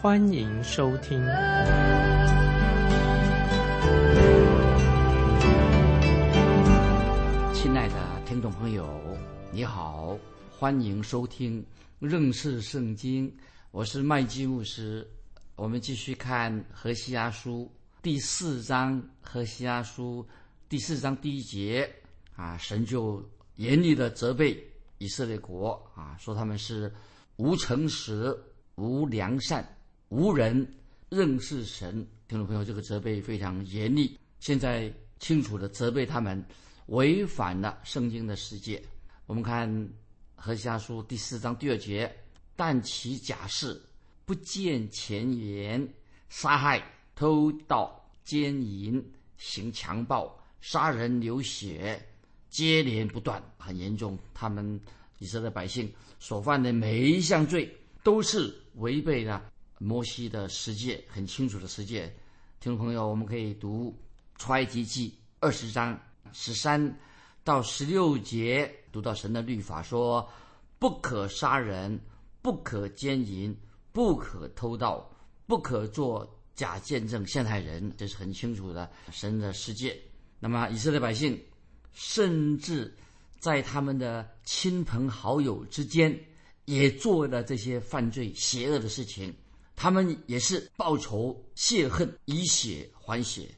欢迎收听。亲爱的听众朋友，你好，欢迎收听认识圣经，我是麦基牧师。我们继续看何西阿书第四章，何西阿书第四章第一节。啊，神就严厉的责备以色列国啊，说他们是无诚实、无良善、无人认识神。听众朋友，这个责备非常严厉，现在清楚的责备他们违反了圣经的世界。我们看何西阿书第四章第二节：但其假释不见前言，杀害、偷盗、奸淫、行强暴、杀人流血。接连不断，很严重。他们以色列百姓所犯的每一项罪，都是违背了摩西的世界，很清楚的世界。听众朋友，我们可以读《出埃及记》二十章十三到十六节，读到神的律法说：不可杀人，不可奸淫，不可偷盗，不可做假见证陷害人。这是很清楚的神的世界。那么以色列百姓。甚至在他们的亲朋好友之间，也做了这些犯罪邪恶的事情。他们也是报仇泄恨，以血还血。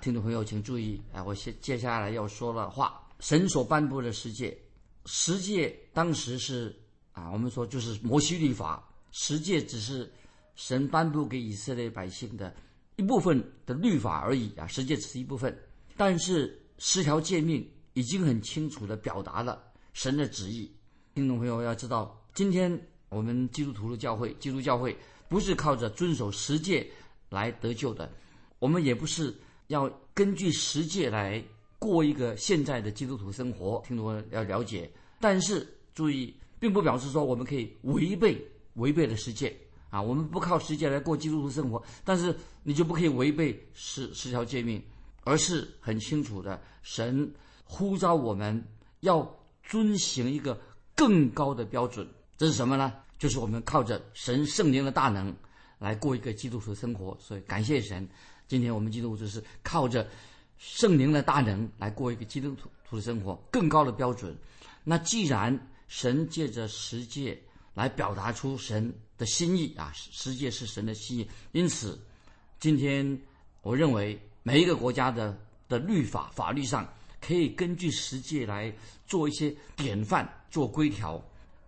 听众朋友，请注意啊！我接接下来要说的话，神所颁布的十诫，十诫当时是啊，我们说就是摩西律法，十诫只是神颁布给以色列百姓的一部分的律法而已啊，十诫只是一部分，但是十条诫命。已经很清楚地表达了神的旨意。听众朋友要知道，今天我们基督徒的教会，基督教会不是靠着遵守十诫来得救的，我们也不是要根据十诫来过一个现在的基督徒生活。听众要了解，但是注意，并不表示说我们可以违背违背了十诫啊。我们不靠十诫来过基督徒生活，但是你就不可以违背十十条诫命，而是很清楚的神。呼召我们要遵行一个更高的标准，这是什么呢？就是我们靠着神圣灵的大能来过一个基督徒的生活。所以感谢神，今天我们基督徒就是靠着圣灵的大能来过一个基督徒的生活，更高的标准。那既然神借着十诫来表达出神的心意啊，十诫是神的心意，因此今天我认为每一个国家的的律法法律上。可以根据实际来做一些典范、做规条。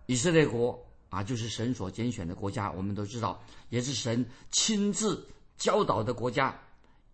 以色列国啊，就是神所拣选的国家，我们都知道，也是神亲自教导的国家。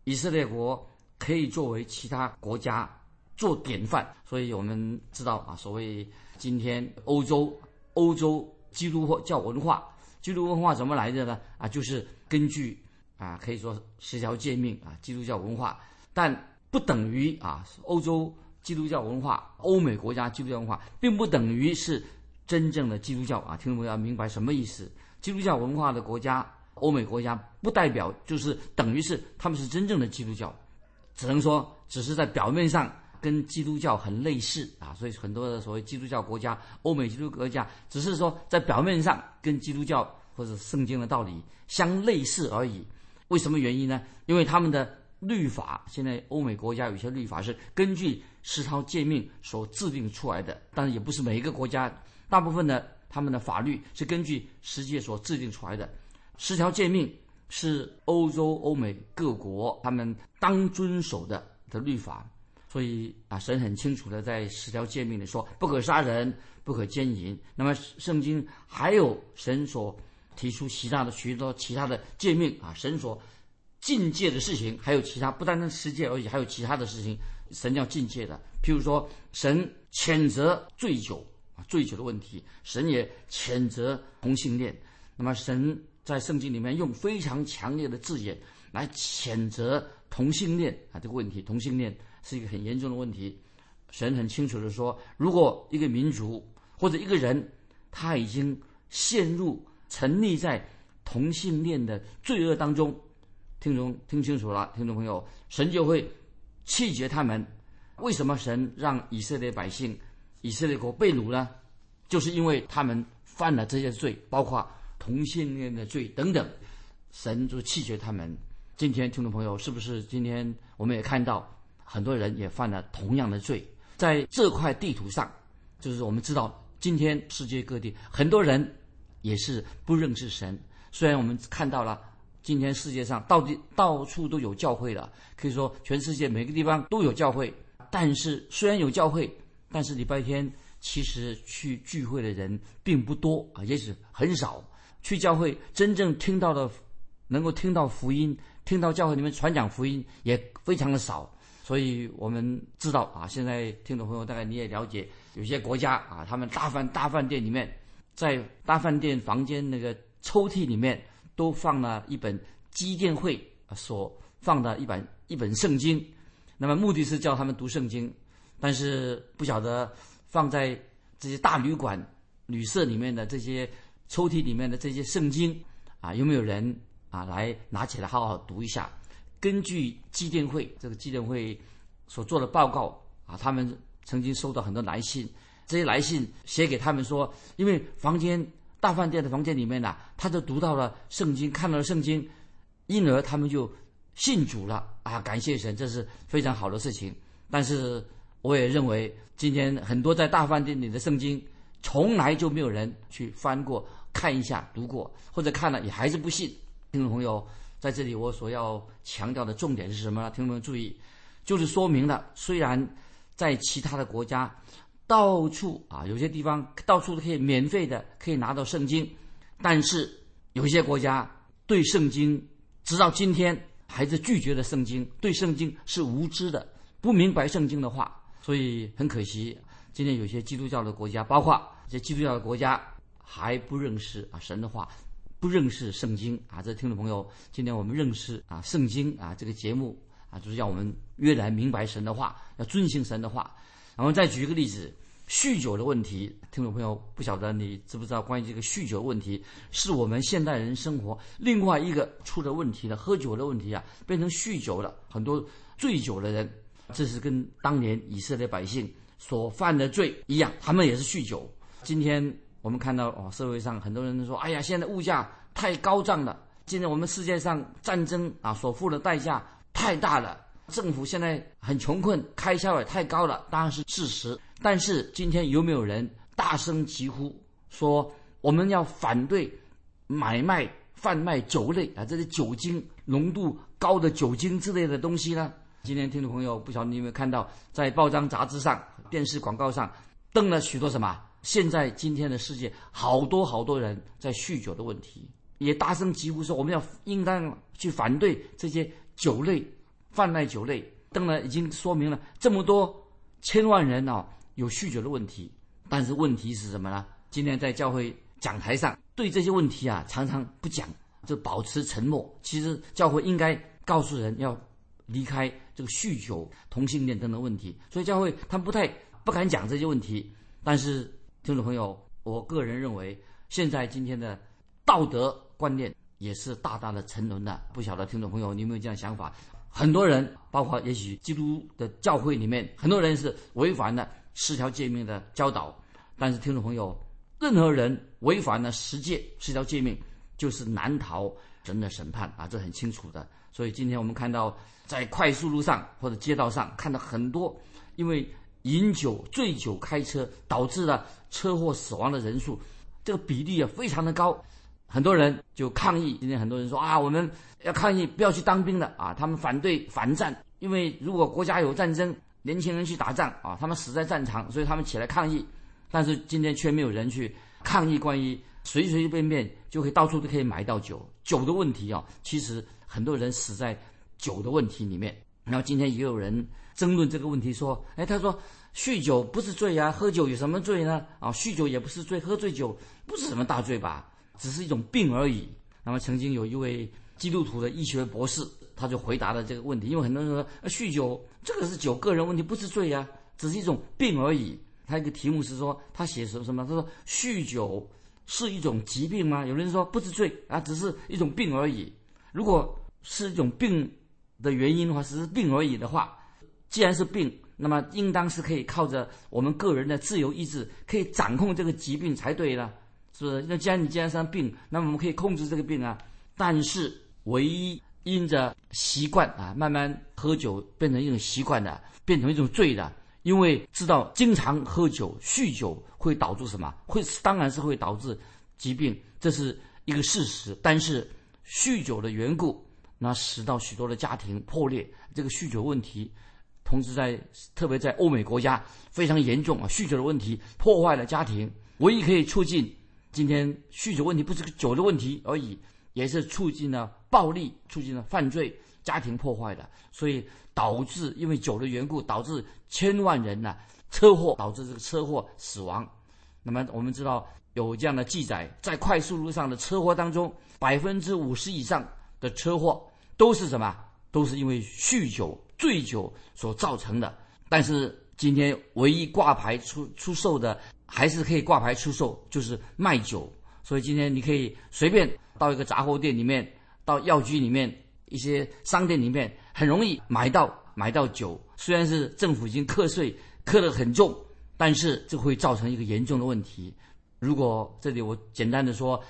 以色列国可以作为其他国家做典范，所以我们知道啊，所谓今天欧洲欧洲基督教文化，基督文化怎么来的呢？啊，就是根据啊，可以说十条诫命啊，基督教文化，但。不等于啊，欧洲基督教文化、欧美国家基督教文化，并不等于是真正的基督教啊！听众朋友要明白什么意思？基督教文化的国家、欧美国家，不代表就是等于是他们是真正的基督教，只能说只是在表面上跟基督教很类似啊。所以很多的所谓基督教国家、欧美基督国家，只是说在表面上跟基督教或者圣经的道理相类似而已。为什么原因呢？因为他们的。律法现在欧美国家有些律法是根据十条诫命所制定出来的，但是也不是每一个国家，大部分的他们的法律是根据十诫所制定出来的。十条诫命是欧洲、欧美各国他们当遵守的的律法，所以啊，神很清楚的在十条诫命里说不可杀人，不可奸淫。那么圣经还有神所提出其他的许多其他的诫命啊，神所。境界的事情还有其他，不单单世界而已，还有其他的事情，神要境界的。譬如说，神谴责醉酒，啊醉酒的问题，神也谴责同性恋。那么，神在圣经里面用非常强烈的字眼来谴责同性恋啊这个问题。同性恋是一个很严重的问题。神很清楚的说，如果一个民族或者一个人他已经陷入沉溺在同性恋的罪恶当中，听众听清楚了，听众朋友，神就会弃绝他们。为什么神让以色列百姓、以色列国被掳呢？就是因为他们犯了这些罪，包括同性恋的罪等等，神就弃绝他们。今天听众朋友，是不是今天我们也看到很多人也犯了同样的罪？在这块地图上，就是我们知道，今天世界各地很多人也是不认识神。虽然我们看到了今天世界上到底到处都有教会了，可以说全世界每个地方都有教会。但是虽然有教会，但是礼拜天其实去聚会的人并不多啊，也许很少。去教会真正听到的，能够听到福音，听到教会里面传讲福音也非常的少。所以我们知道啊，现在听众朋友大概你也了解，有些国家啊，他们大饭大饭店里面，在大饭店房间那个抽屉里面都放了一本基电会所放的一本一本圣经。那么目的是叫他们读圣经，但是不晓得放在这些大旅馆、旅社里面的这些抽屉里面的这些圣经啊，有没有人啊来拿起来好好读一下？根据祭奠会这个祭奠会所做的报告啊，他们曾经收到很多来信，这些来信写给他们说，因为房间大饭店的房间里面呢，他就读到了圣经，看到了圣经，因而他们就。信主了啊！感谢神，这是非常好的事情。但是我也认为，今天很多在大饭店里的圣经，从来就没有人去翻过、看一下、读过，或者看了也还是不信。听众朋友，在这里我所要强调的重点是什么呢？听众朋友注意，就是说明了，虽然在其他的国家到处啊，有些地方到处都可以免费的可以拿到圣经，但是有些国家对圣经直到今天。还是拒绝了圣经，对圣经是无知的，不明白圣经的话，所以很可惜。今天有些基督教的国家，包括这些基督教的国家，还不认识啊神的话，不认识圣经啊。这听众朋友，今天我们认识啊圣经啊这个节目啊，就是要我们越来明白神的话，要遵行神的话。然后再举一个例子。酗酒的问题，听众朋友不晓得你知不知道？关于这个酗酒问题，是我们现代人生活另外一个出了问题的喝酒的问题啊，变成酗酒了。很多醉酒的人，这是跟当年以色列百姓所犯的罪一样，他们也是酗酒。今天我们看到哦，社会上很多人都说：“哎呀，现在物价太高涨了，今天我们世界上战争啊所付的代价太大了，政府现在很穷困，开销也太高了。”当然是事实。但是今天有没有人大声疾呼说我们要反对买卖贩卖酒类啊？这些酒精浓度高的酒精之类的东西呢？今天听众朋友不晓得你有没有看到，在报章杂志上、电视广告上登了许多什么？现在今天的世界好多好多人在酗酒的问题，也大声疾呼说我们要应当去反对这些酒类贩卖酒类。登了已经说明了这么多千万人啊。有酗酒的问题，但是问题是什么呢？今天在教会讲台上对这些问题啊，常常不讲，就保持沉默。其实教会应该告诉人要离开这个酗酒、同性恋等等问题。所以教会他们不太不敢讲这些问题。但是听众朋友，我个人认为，现在今天的道德观念也是大大的沉沦的。不晓得听众朋友你有没有这样想法？很多人，包括也许基督的教会里面，很多人是违反了。十条诫命的教导，但是听众朋友，任何人违反了十诫、十条诫命，就是难逃神的审判啊，这很清楚的。所以今天我们看到，在快速路上或者街道上，看到很多因为饮酒、醉酒开车导致了车祸死亡的人数，这个比例啊非常的高。很多人就抗议，今天很多人说啊，我们要抗议，不要去当兵的啊，他们反对反战，因为如果国家有战争。年轻人去打仗啊，他们死在战场，所以他们起来抗议。但是今天却没有人去抗议关于随随便便就可以到处都可以买到酒酒的问题啊。其实很多人死在酒的问题里面。然后今天也有人争论这个问题，说：“哎，他说酗酒不是罪啊，喝酒有什么罪呢？啊，酗酒也不是罪，喝醉酒不是什么大罪吧？只是一种病而已。”那么曾经有一位基督徒的医学博士他就回答了这个问题，因为很多人说酗酒这个是酒个人问题，不是罪呀，只是一种病而已。他一个题目是说他写什么什么？他说酗酒是一种疾病吗？有人说不是罪啊，只是一种病而已。如果是一种病的原因的话，只是病而已的话，既然是病，那么应当是可以靠着我们个人的自由意志可以掌控这个疾病才对了，是不是？那既然你既然生病，那么我们可以控制这个病啊。但是唯一因着习惯啊，慢慢喝酒变成一种习惯的，变成一种罪的。因为知道经常喝酒、酗酒会导致什么？会当然是会导致疾病，这是一个事实。但是酗酒的缘故，那使到许多的家庭破裂。这个酗酒问题，同时在特别在欧美国家非常严重啊！酗酒的问题破坏了家庭。唯一可以促进今天酗酒问题，不是个酒的问题而已，也是促进了暴力、促进了犯罪、家庭破坏的。所以。导致因为酒的缘故，导致千万人呢车祸，导致这个车祸死亡。那么我们知道有这样的记载，在快速路上的车祸当中，百分之五十以上的车祸都是什么？都是因为酗酒、醉酒所造成的。但是今天唯一挂牌出出售的，还是可以挂牌出售，就是卖酒。所以今天你可以随便到一个杂货店里面，到药局里面。一些商店里面很容易买到买到酒，虽然是政府已经课税课得很重，但是这会造成一个严重的问题。如果这里我简单的说，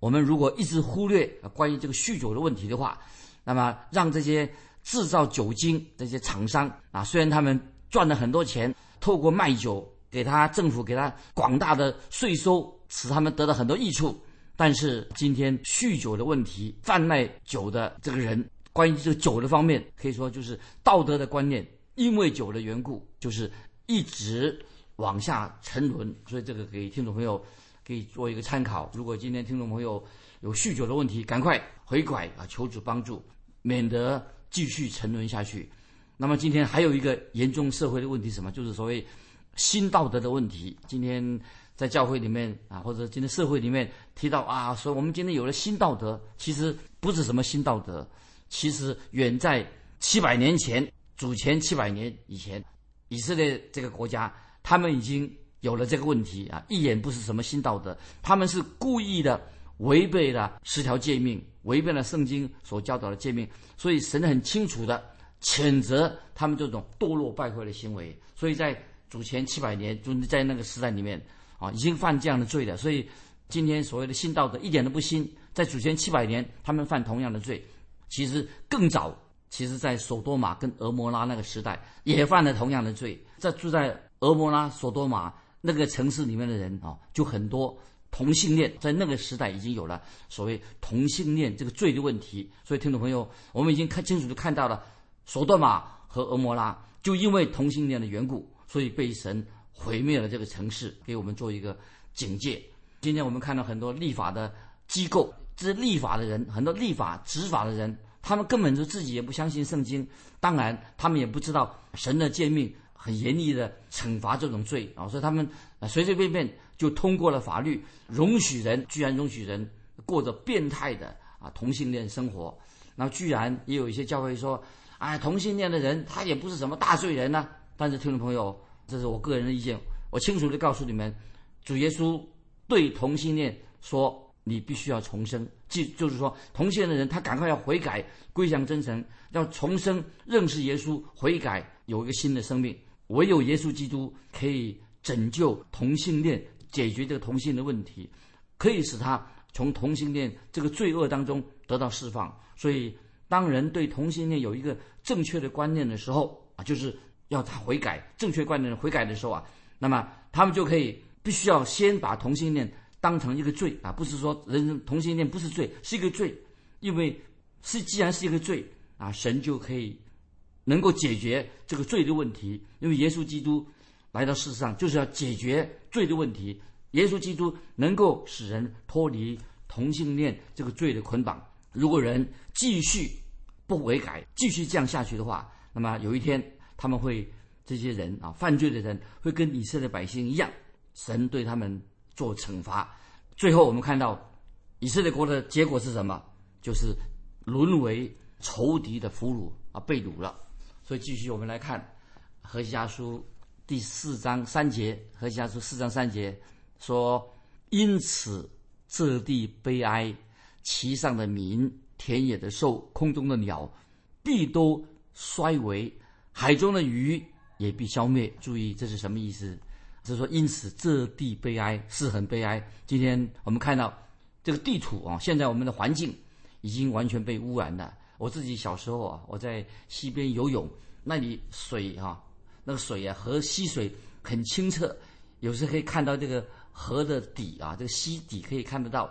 我们如果一直忽略关于这个酗酒的问题的话，那么让这些制造酒精这些厂商啊，虽然他们赚了很多钱，透过卖酒给他政府给他广大的税收，使他们得到很多益处。但是今天酗酒的问题，贩卖酒的这个人，关于这个酒的方面，可以说就是道德的观念，因为酒的缘故，就是一直往下沉沦。所以这个给听众朋友可以做一个参考。如果今天听众朋友有酗酒的问题，赶快回拐啊，求主帮助，免得继续沉沦下去。那么今天还有一个严重社会的问题，什么？就是所谓新道德的问题。今天。在教会里面啊，或者今天社会里面提到啊，说我们今天有了新道德，其实不是什么新道德，其实远在七百年前，主前七百年以前，以色列这个国家，他们已经有了这个问题啊，一眼不是什么新道德，他们是故意的违背了十条诫命，违背了圣经所教导的诫命，所以神很清楚的谴责他们这种堕落败坏的行为，所以在主前七百年，就是在那个时代里面。啊，已经犯这样的罪了，所以今天所谓的新道德一点都不新，在祖先七百年，他们犯同样的罪，其实更早，其实在索多玛跟俄摩拉那个时代也犯了同样的罪，在住在俄摩拉、索多玛那个城市里面的人啊，就很多同性恋，在那个时代已经有了所谓同性恋这个罪的问题，所以听众朋友，我们已经看清楚的看到了索多玛和俄摩拉就因为同性恋的缘故，所以被神。毁灭了这个城市，给我们做一个警戒。今天我们看到很多立法的机构，这立法的人，很多立法执法的人，他们根本就自己也不相信圣经，当然他们也不知道神的诫命很严厉的惩罚这种罪啊，所以他们随随便便就通过了法律，容许人居然容许人过着变态的啊同性恋生活。那居然也有一些教会说，哎，同性恋的人他也不是什么大罪人呢。但是听众朋友。这是我个人的意见，我清楚的告诉你们，主耶稣对同性恋说：“你必须要重生。”即就是说，同性恋的人他赶快要悔改，归向真神，要重生，认识耶稣，悔改，有一个新的生命。唯有耶稣基督可以拯救同性恋，解决这个同性的问题，可以使他从同性恋这个罪恶当中得到释放。所以，当人对同性恋有一个正确的观念的时候啊，就是。要他悔改，正确观念悔改的时候啊，那么他们就可以必须要先把同性恋当成一个罪啊，不是说人同性恋不是罪，是一个罪，因为是既然是一个罪啊，神就可以能够解决这个罪的问题，因为耶稣基督来到世上就是要解决罪的问题，耶稣基督能够使人脱离同性恋这个罪的捆绑。如果人继续不悔改，继续这样下去的话，那么有一天。他们会这些人啊，犯罪的人会跟以色列百姓一样，神对他们做惩罚。最后我们看到以色列国的结果是什么？就是沦为仇敌的俘虏啊，被掳了。所以继续我们来看《何西家书》第四章三节，《何西家书》四章三节说：“因此这地悲哀，其上的民、田野的兽、空中的鸟，必都衰微；海中的鱼也必消灭。”注意，这是什么意思？是说，因此这地悲哀是很悲哀。今天我们看到这个地图啊，现在我们的环境已经完全被污染了。我自己小时候啊，我在溪边游泳，那里水哈，那个水啊，河溪水很清澈，有时可以看到这个河的底啊，这个溪底可以看得到。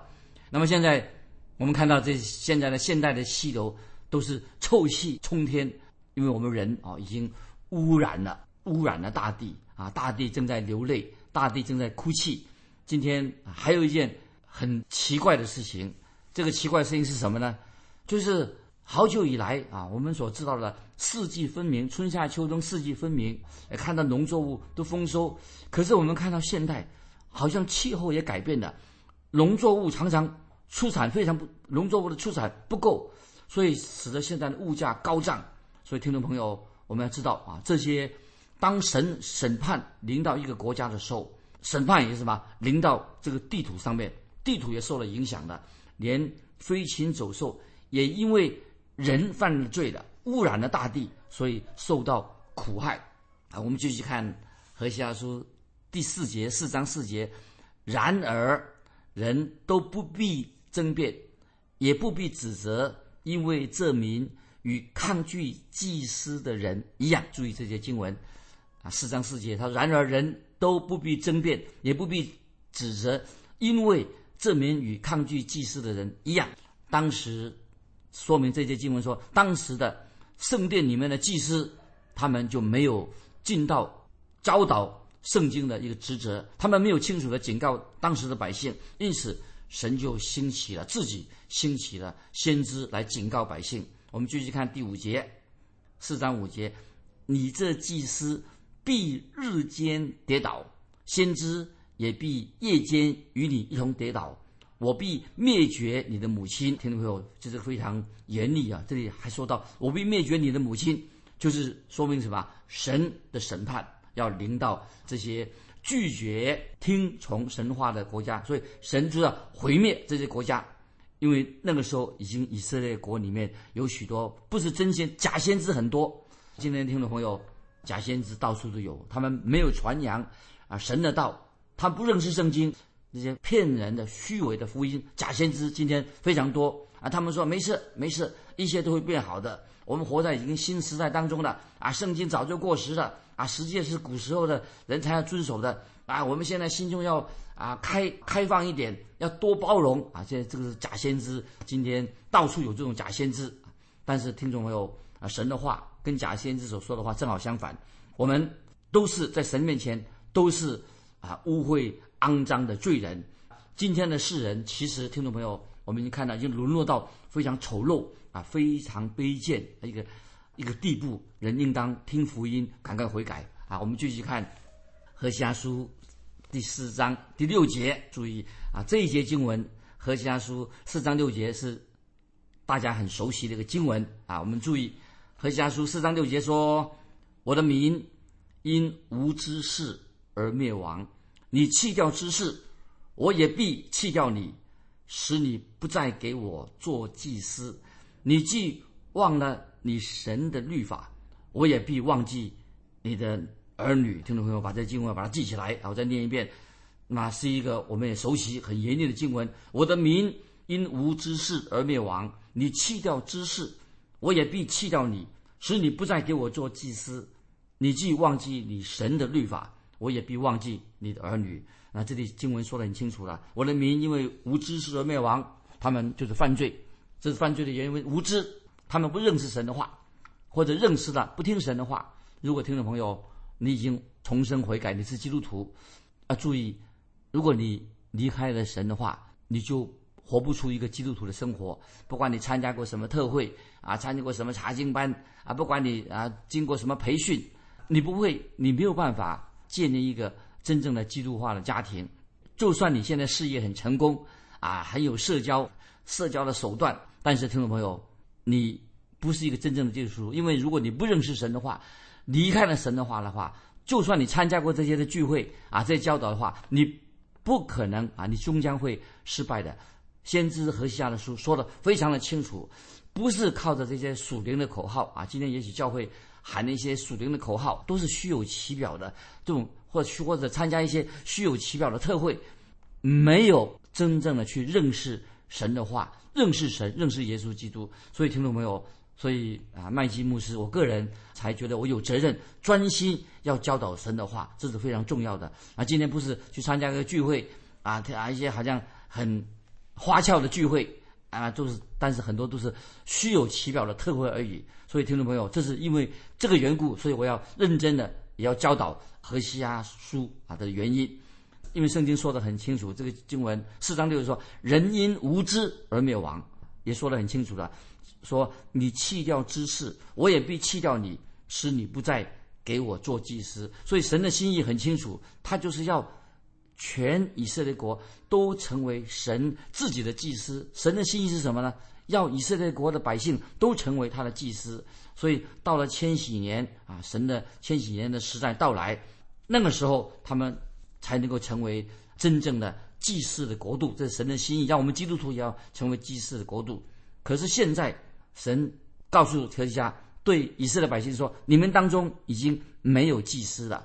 那么现在我们看到这现在的现代的溪流都是臭气冲天，因为我们人啊已经污染了，污染了大地。啊，大地正在流泪，大地正在哭泣。今天还有一件很奇怪的事情，这个奇怪的事情是什么呢？就是好久以来啊，我们所知道的四季分明，春夏秋冬四季分明，看到农作物都丰收。可是我们看到现代，好像气候也改变了，农作物常常出产非常不，农作物的出产不够，所以使得现在的物价高涨。所以听众朋友，我们要知道啊，这些。当神审判临到一个国家的时候，审判也是什么？临到这个地图上面，地图也受了影响的，连飞禽走兽也因为人犯了罪的，污染了大地，所以受到苦害。啊，我们继续看何西阿书第四节四章四节。然而，人都不必争辩，也不必指责，因为这名与抗拒祭司的人一样。注意这些经文。啊四章四节，他说：“然而人都不必争辩，也不必指责，因为这名与抗拒祭司的人一样。当时说明这些经文说，当时的圣殿里面的祭司，他们就没有尽到教导圣经的一个职责，他们没有清楚的警告当时的百姓，因此神就兴起了自己兴起了先知来警告百姓。我们继续看第五节，四章五节，你这祭司。”必日间跌倒，先知也必夜间与你一同跌倒。我必灭绝你的母亲，听众朋友，这是非常严厉啊！这里还说到，我必灭绝你的母亲，就是说明什么？神的审判要临到这些拒绝听从神话的国家，所以神就要毁灭这些国家，因为那个时候已经以色列国里面有许多不是真仙，假先知很多。今天听众朋友。假先知到处都有，他们没有传扬啊神的道，他不认识圣经，那些骗人的、虚伪的福音，假先知今天非常多啊。他们说没事没事，一切都会变好的。我们活在已经新时代当中了啊，圣经早就过时了啊，实际是古时候的人才要遵守的啊。我们现在心中要啊开开放一点，要多包容啊。现在这个是假先知，今天到处有这种假先知，但是听众朋友啊，神的话。跟假先知所说的话正好相反，我们都是在神面前都是啊污秽肮脏的罪人。今天的世人，其实听众朋友，我们已经看到，已经沦落到非常丑陋啊、非常卑贱的一个一个地步。人应当听福音，赶快悔改啊！我们继续看何西阿书第四章第六节，注意啊，这一节经文，何西阿书四章六节是大家很熟悉的一个经文啊，我们注意。何西阿书四章六节说：“我的民因无知事而灭亡，你弃掉知识，我也必弃掉你，使你不再给我做祭司。你既忘了你神的律法，我也必忘记你的儿女。”听众朋友，把这经文把它记起来，我再念一遍。那是一个我们也熟悉、很严厉的经文：“我的民因无知识而灭亡，你弃掉知识。”我也必弃掉你，使你不再给我做祭司。你既忘记你神的律法，我也必忘记你的儿女。那这里经文说得很清楚了：我的民因为无知识而灭亡，他们就是犯罪。这是犯罪的原因，无知，他们不认识神的话，或者认识了不听神的话。如果听众朋友你已经重生悔改，你是基督徒，啊，注意，如果你离开了神的话，你就。活不出一个基督徒的生活，不管你参加过什么特会啊，参加过什么查经班啊，不管你啊经过什么培训，你不会，你没有办法建立一个真正的基督化的家庭。就算你现在事业很成功啊，很有社交社交的手段，但是听众朋友，你不是一个真正的基督徒。因为如果你不认识神的话，离开了神的话的话，就算你参加过这些的聚会啊，这些教导的话，你不可能啊，你终将会失败的。先知和西亚的书说的非常的清楚，不是靠着这些属灵的口号啊。今天也许教会喊那些属灵的口号，都是虚有其表的这种，或者或者参加一些虚有其表的特会，没有真正的去认识神的话，认识神，认识耶稣基督。所以听众朋友，所以啊，麦基牧师，我个人才觉得我有责任专心要教导神的话，这是非常重要的。啊，今天不是去参加个聚会啊，啊一些好像很。花俏的聚会啊，都是，但是很多都是虚有其表的特会而已。所以，听众朋友，这是因为这个缘故，所以我要认真的也要教导何西阿书啊的原因。因为圣经说的很清楚，这个经文四章六说，人因无知而灭亡，也说得很清楚了。说你弃掉知识，我也必弃掉你，使你不再给我做祭司。所以神的心意很清楚，他就是要。全以色列国都成为神自己的祭司。神的心意是什么呢？要以色列国的百姓都成为他的祭司。所以到了千禧年啊，神的千禧年的时代到来，那个时候他们才能够成为真正的祭祀的国度。这是神的心意，让我们基督徒也要成为祭祀的国度。可是现在，神告诉何西家，对以色列百姓说：“你们当中已经没有祭司了。”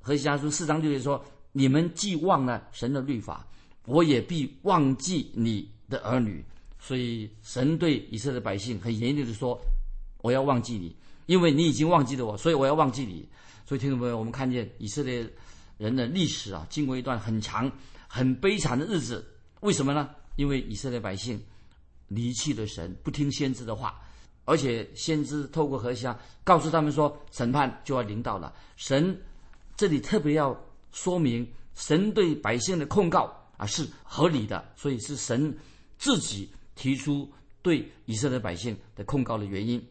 何西家说四章六节说。你们既忘了神的律法，我也必忘记你的儿女。所以神对以色列百姓很严厉的说：“我要忘记你，因为你已经忘记了我，所以我要忘记你。”所以听众朋友，我们看见以色列人的历史啊，经过一段很长、很悲惨的日子。为什么呢？因为以色列百姓离弃了神，不听先知的话，而且先知透过河西告诉他们说，审判就要临到了。神这里特别要。说明神对百姓的控告啊是合理的，所以是神自己提出对以色列百姓的控告的原因。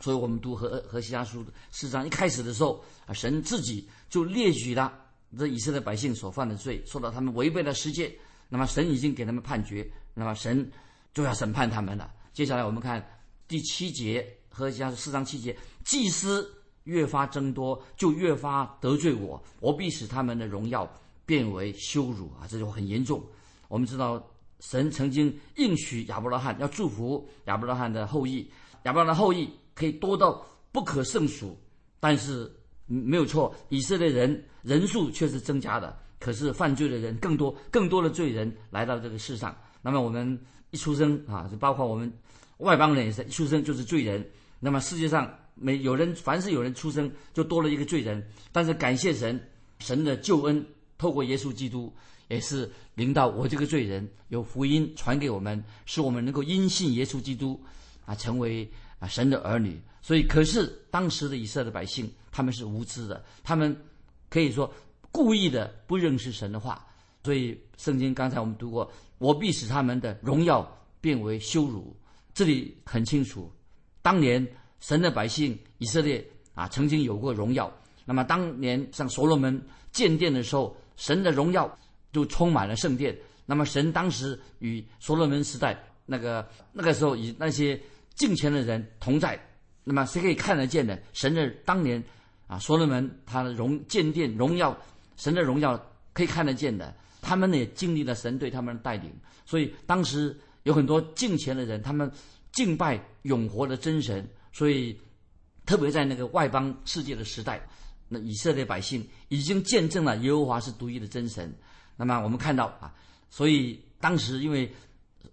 所以我们读和和西阿书四章一开始的时候啊，神自己就列举了这以色列百姓所犯的罪，说到他们违背了世界，那么神已经给他们判决，那么神就要审判他们了。接下来我们看第七节和西阿书四章七节，祭司。越发增多，就越发得罪我，我必使他们的荣耀变为羞辱啊！这就很严重。我们知道，神曾经应许亚伯拉罕要祝福亚伯拉罕的后裔，亚伯拉罕的后裔可以多到不可胜数。但是没有错，以色列人人数却是增加的，可是犯罪的人更多，更多的罪人来到这个世上。那么我们一出生啊，就包括我们外邦人也是一出生就是罪人。那么世界上。每有人，凡是有人出生，就多了一个罪人。但是感谢神，神的救恩透过耶稣基督，也是领导我这个罪人有福音传给我们，使我们能够因信耶稣基督，啊，成为啊神的儿女。所以，可是当时的以色列百姓他们是无知的，他们可以说故意的不认识神的话。所以圣经刚才我们读过，我必使他们的荣耀变为羞辱。这里很清楚，当年。神的百姓以色列啊，曾经有过荣耀。那么当年像所罗门建殿的时候，神的荣耀就充满了圣殿。那么神当时与所罗门时代那个那个时候与那些敬虔的人同在。那么谁可以看得见的？神的当年啊，所罗门他的荣建殿荣耀，神的荣耀可以看得见的。他们也经历了神对他们的带领，所以当时有很多敬虔的人，他们敬拜永活的真神。所以，特别在那个外邦世界的时代，那以色列百姓已经见证了耶和华是独一的真神。那么我们看到啊，所以当时因为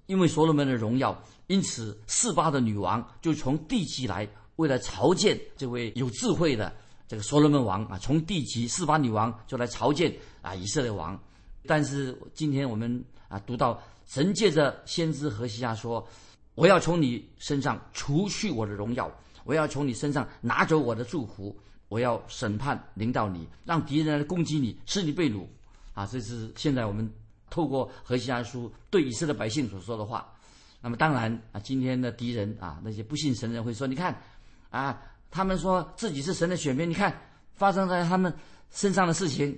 因为所罗门的荣耀，因此四巴的女王就从地级来，为了朝见这位有智慧的这个所罗门王啊，从地级四巴女王就来朝见啊以色列王。但是今天我们啊读到神借着先知何西亚说。我要从你身上除去我的荣耀，我要从你身上拿走我的祝福，我要审判领导你，让敌人来攻击你，使你被掳。啊，这是现在我们透过何西阿书对以色列百姓所说的话。那么当然啊，今天的敌人啊，那些不信神的人会说：你看，啊，他们说自己是神的选民，你看发生在他们身上的事情，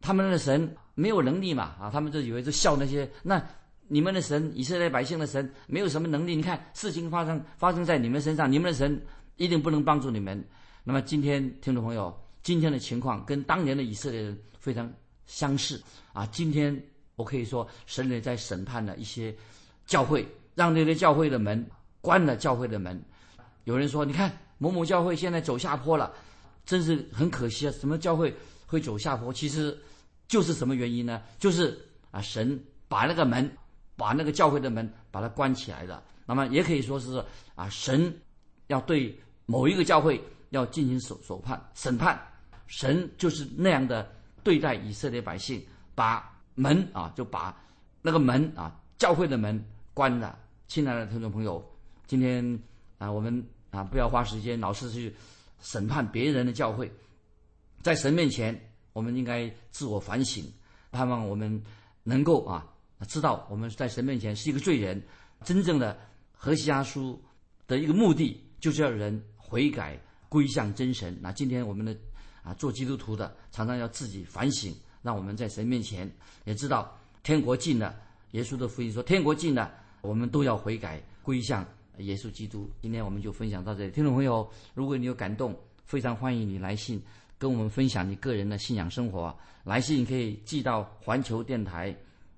他们的神没有能力嘛？啊，他们就以为是笑那些那。你们的神，以色列百姓的神，没有什么能力。你看事情发生发生在你们身上，你们的神一定不能帮助你们。那么今天听众朋友，今天的情况跟当年的以色列人非常相似啊。今天我可以说，神也在审判了一些教会，让那些教会的门关了，教会的门。有人说，你看某某教会现在走下坡了，真是很可惜啊。什么教会会走下坡？其实就是什么原因呢？就是啊，神把那个门。把那个教会的门把它关起来的，那么也可以说是啊，神要对某一个教会要进行审审判审判，神就是那样的对待以色列百姓，把门啊就把那个门啊教会的门关了。亲爱的听众朋友，今天啊我们啊不要花时间老是去审判别人的教会，在神面前我们应该自我反省，盼望我们能够啊。知道我们在神面前是一个罪人，真正的何西阿书的一个目的就是要人悔改归向真神。那今天我们的啊做基督徒的常常要自己反省，让我们在神面前也知道天国近了。耶稣的福音说天国近了，我们都要悔改归向耶稣基督。今天我们就分享到这里，听众朋友，如果你有感动，非常欢迎你来信跟我们分享你个人的信仰生活。来信可以寄到环球电台。